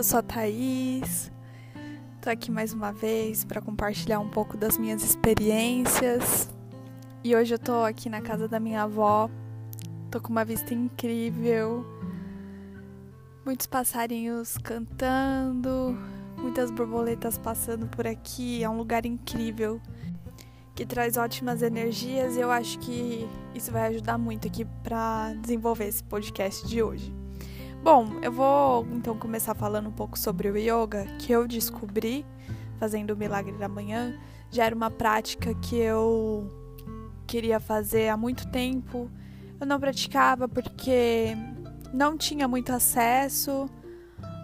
Eu sou a Thaís, tô aqui mais uma vez para compartilhar um pouco das minhas experiências. E hoje eu tô aqui na casa da minha avó, tô com uma vista incrível, muitos passarinhos cantando, muitas borboletas passando por aqui, é um lugar incrível que traz ótimas energias e eu acho que isso vai ajudar muito aqui para desenvolver esse podcast de hoje. Bom, eu vou então começar falando um pouco sobre o yoga que eu descobri fazendo o Milagre da Manhã. Já era uma prática que eu queria fazer há muito tempo. Eu não praticava porque não tinha muito acesso.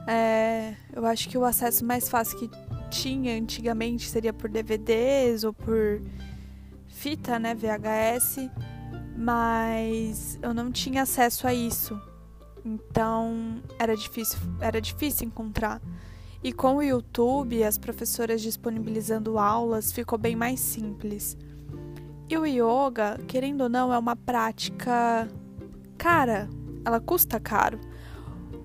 É, eu acho que o acesso mais fácil que tinha antigamente seria por DVDs ou por fita, né, VHS, mas eu não tinha acesso a isso. Então era difícil, era difícil encontrar. E com o YouTube, as professoras disponibilizando aulas, ficou bem mais simples. E o yoga, querendo ou não, é uma prática cara, ela custa caro.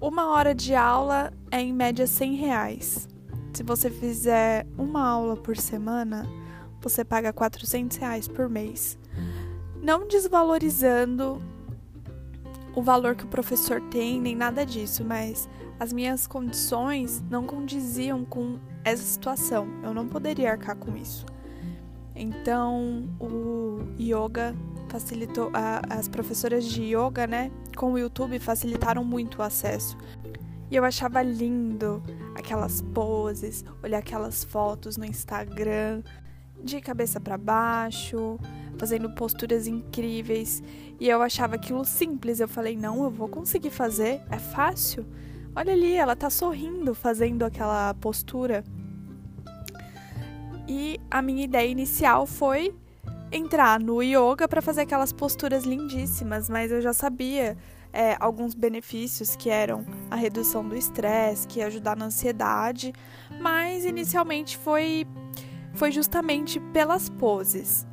Uma hora de aula é em média 100 reais. Se você fizer uma aula por semana, você paga 400 reais por mês. Não desvalorizando o valor que o professor tem, nem nada disso, mas as minhas condições não condiziam com essa situação. Eu não poderia arcar com isso. Então, o yoga facilitou a, as professoras de yoga, né, com o YouTube facilitaram muito o acesso. E eu achava lindo aquelas poses, olhar aquelas fotos no Instagram de cabeça para baixo, fazendo posturas incríveis. E eu achava aquilo simples. Eu falei: "Não, eu vou conseguir fazer, é fácil". Olha ali, ela tá sorrindo fazendo aquela postura. E a minha ideia inicial foi entrar no yoga para fazer aquelas posturas lindíssimas, mas eu já sabia é, alguns benefícios que eram a redução do estresse, que ia ajudar na ansiedade, mas inicialmente foi, foi justamente pelas poses.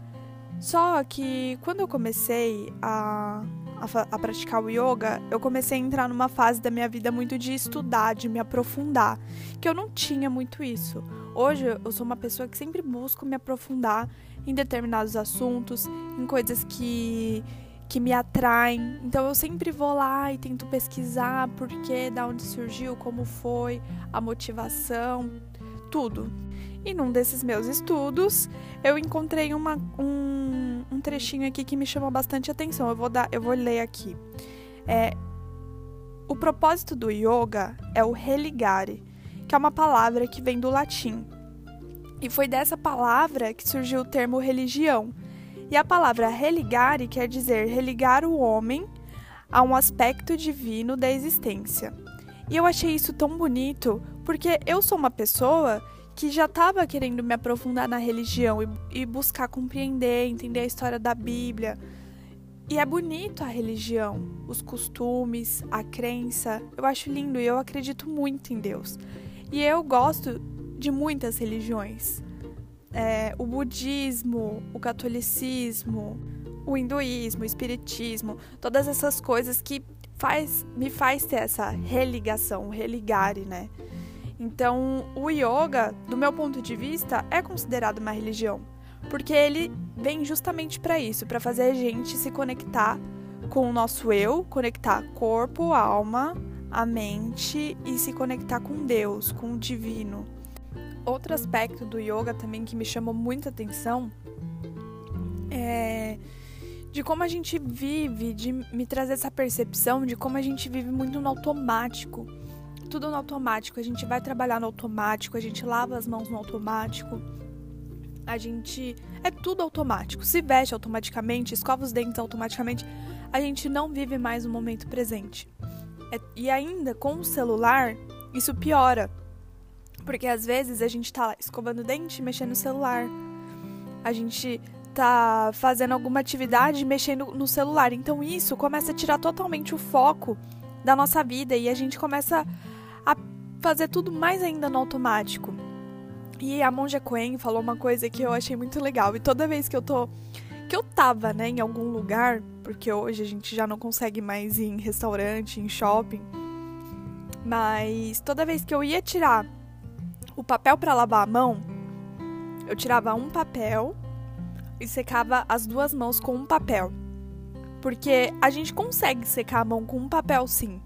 Só que quando eu comecei a, a, a, praticar o yoga, eu comecei a entrar numa fase da minha vida muito de estudar, de me aprofundar, que eu não tinha muito isso. Hoje eu sou uma pessoa que sempre busco me aprofundar em determinados assuntos, em coisas que que me atraem. Então eu sempre vou lá e tento pesquisar por que, da onde surgiu, como foi, a motivação, tudo. E num desses meus estudos, eu encontrei uma, um, um trechinho aqui que me chamou bastante atenção. Eu vou dar, eu vou ler aqui. É, o propósito do yoga é o religare, que é uma palavra que vem do latim. E foi dessa palavra que surgiu o termo religião e a palavra religare quer dizer religar o homem a um aspecto divino da existência. E eu achei isso tão bonito porque eu sou uma pessoa que já estava querendo me aprofundar na religião e, e, buscar compreender, entender a história da Bíblia. E é bonito a religião, os costumes, a crença. Eu acho lindo e eu acredito muito em Deus. E eu gosto de muitas religiões é, o budismo, o catolicismo, o hinduísmo, o espiritismo, todas essas coisas que faz, me faz ter essa religação, religare, né? Então, o yoga, do meu ponto de vista, é considerado uma religião, porque ele vem justamente para isso, para fazer a gente se conectar com o nosso eu, conectar corpo, alma, a mente e se conectar com Deus, com o divino outro aspecto do yoga também que me chamou muita atenção é de como a gente vive, de me trazer essa percepção de como a gente vive muito no automático. Tudo no automático. A gente vai trabalhar no automático, a gente lava as mãos no automático. A gente. É tudo automático. Se veste automaticamente, escova os dentes automaticamente. A gente não vive mais o momento presente. É, e ainda com o celular, isso piora porque às vezes a gente tá lá escovando o dente, mexendo no celular. A gente tá fazendo alguma atividade mexendo no celular. Então isso começa a tirar totalmente o foco da nossa vida e a gente começa fazer tudo mais ainda no automático. E a Monja Coen falou uma coisa que eu achei muito legal. E toda vez que eu tô. que eu tava, né, em algum lugar, porque hoje a gente já não consegue mais ir em restaurante, em shopping Mas toda vez que eu ia tirar o papel para lavar a mão, eu tirava um papel e secava as duas mãos com um papel. Porque a gente consegue secar a mão com um papel sim.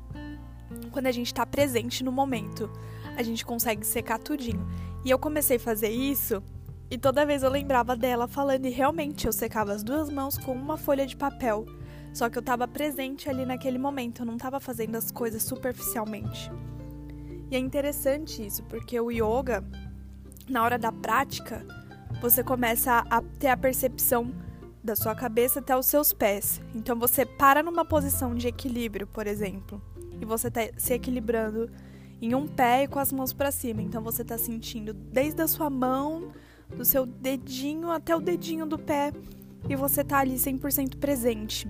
Quando a gente está presente no momento, a gente consegue secar tudinho. E eu comecei a fazer isso e toda vez eu lembrava dela falando e realmente eu secava as duas mãos com uma folha de papel. Só que eu estava presente ali naquele momento, eu não estava fazendo as coisas superficialmente. E é interessante isso, porque o yoga, na hora da prática, você começa a ter a percepção da sua cabeça até os seus pés. Então você para numa posição de equilíbrio, por exemplo, e você está se equilibrando em um pé e com as mãos para cima. Então você está sentindo desde a sua mão, do seu dedinho até o dedinho do pé, e você tá ali 100% presente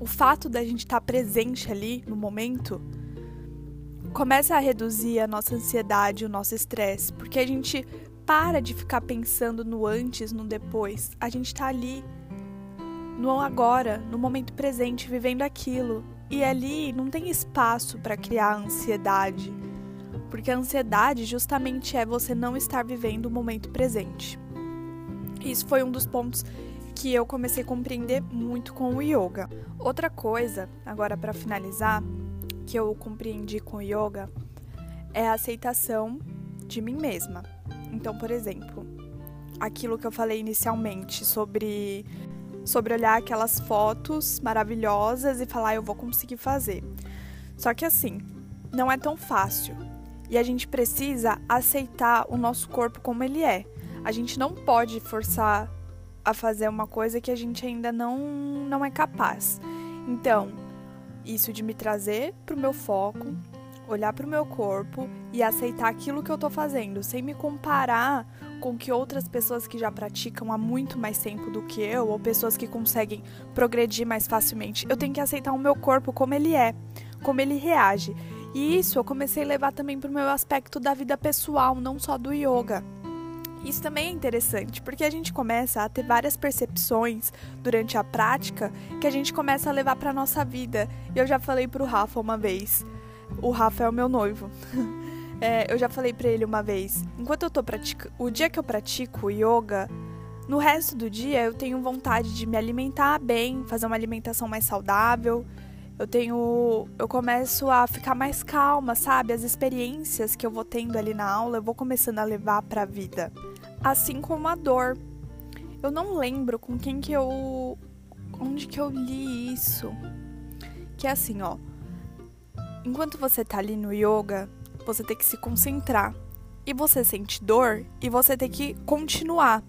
o fato da gente estar tá presente ali no momento começa a reduzir a nossa ansiedade, o nosso estresse, porque a gente para de ficar pensando no antes, no depois. A gente está ali no agora, no momento presente, vivendo aquilo. E ali não tem espaço para criar ansiedade, porque a ansiedade justamente é você não estar vivendo o momento presente. Isso foi um dos pontos que eu comecei a compreender muito com o yoga. Outra coisa, agora para finalizar, que eu compreendi com o yoga é a aceitação de mim mesma. Então, por exemplo, aquilo que eu falei inicialmente sobre sobre olhar aquelas fotos maravilhosas e falar eu vou conseguir fazer. Só que assim, não é tão fácil. E a gente precisa aceitar o nosso corpo como ele é. A gente não pode forçar a fazer uma coisa que a gente ainda não, não é capaz. Então, isso de me trazer para o meu foco, olhar para o meu corpo e aceitar aquilo que eu estou fazendo, sem me comparar com que outras pessoas que já praticam há muito mais tempo do que eu, ou pessoas que conseguem progredir mais facilmente. Eu tenho que aceitar o meu corpo como ele é, como ele reage. E isso eu comecei a levar também para o meu aspecto da vida pessoal, não só do yoga. Isso também é interessante, porque a gente começa a ter várias percepções durante a prática que a gente começa a levar para nossa vida. E eu já falei pro Rafa uma vez. O Rafa é o meu noivo. é, eu já falei para ele uma vez. Enquanto eu tô praticando, o dia que eu pratico yoga, no resto do dia eu tenho vontade de me alimentar bem, fazer uma alimentação mais saudável. Eu tenho, eu começo a ficar mais calma, sabe? As experiências que eu vou tendo ali na aula, eu vou começando a levar para a vida assim como a dor. Eu não lembro com quem que eu. onde que eu li isso. Que é assim, ó. Enquanto você tá ali no yoga, você tem que se concentrar. E você sente dor e você tem que continuar.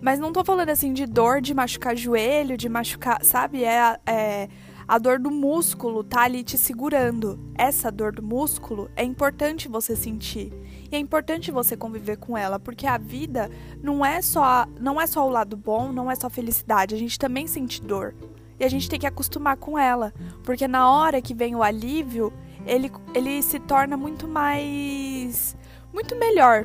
Mas não tô falando assim de dor de machucar joelho, de machucar, sabe? É, é a dor do músculo tá ali te segurando. Essa dor do músculo é importante você sentir. E é importante você conviver com ela, porque a vida não é só não é só o lado bom, não é só felicidade, a gente também sente dor. E a gente tem que acostumar com ela, porque na hora que vem o alívio, ele, ele se torna muito mais muito melhor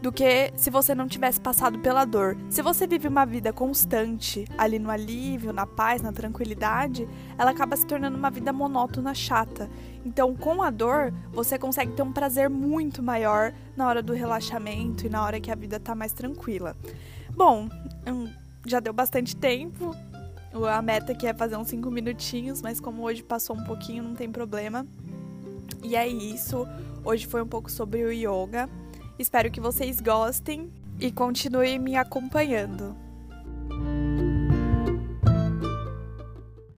do que se você não tivesse passado pela dor. Se você vive uma vida constante, ali no alívio, na paz, na tranquilidade, ela acaba se tornando uma vida monótona, chata. Então, com a dor, você consegue ter um prazer muito maior na hora do relaxamento e na hora que a vida tá mais tranquila. Bom, hum, já deu bastante tempo. A meta aqui é fazer uns 5 minutinhos, mas como hoje passou um pouquinho, não tem problema. E é isso. Hoje foi um pouco sobre o yoga. Espero que vocês gostem e continuem me acompanhando.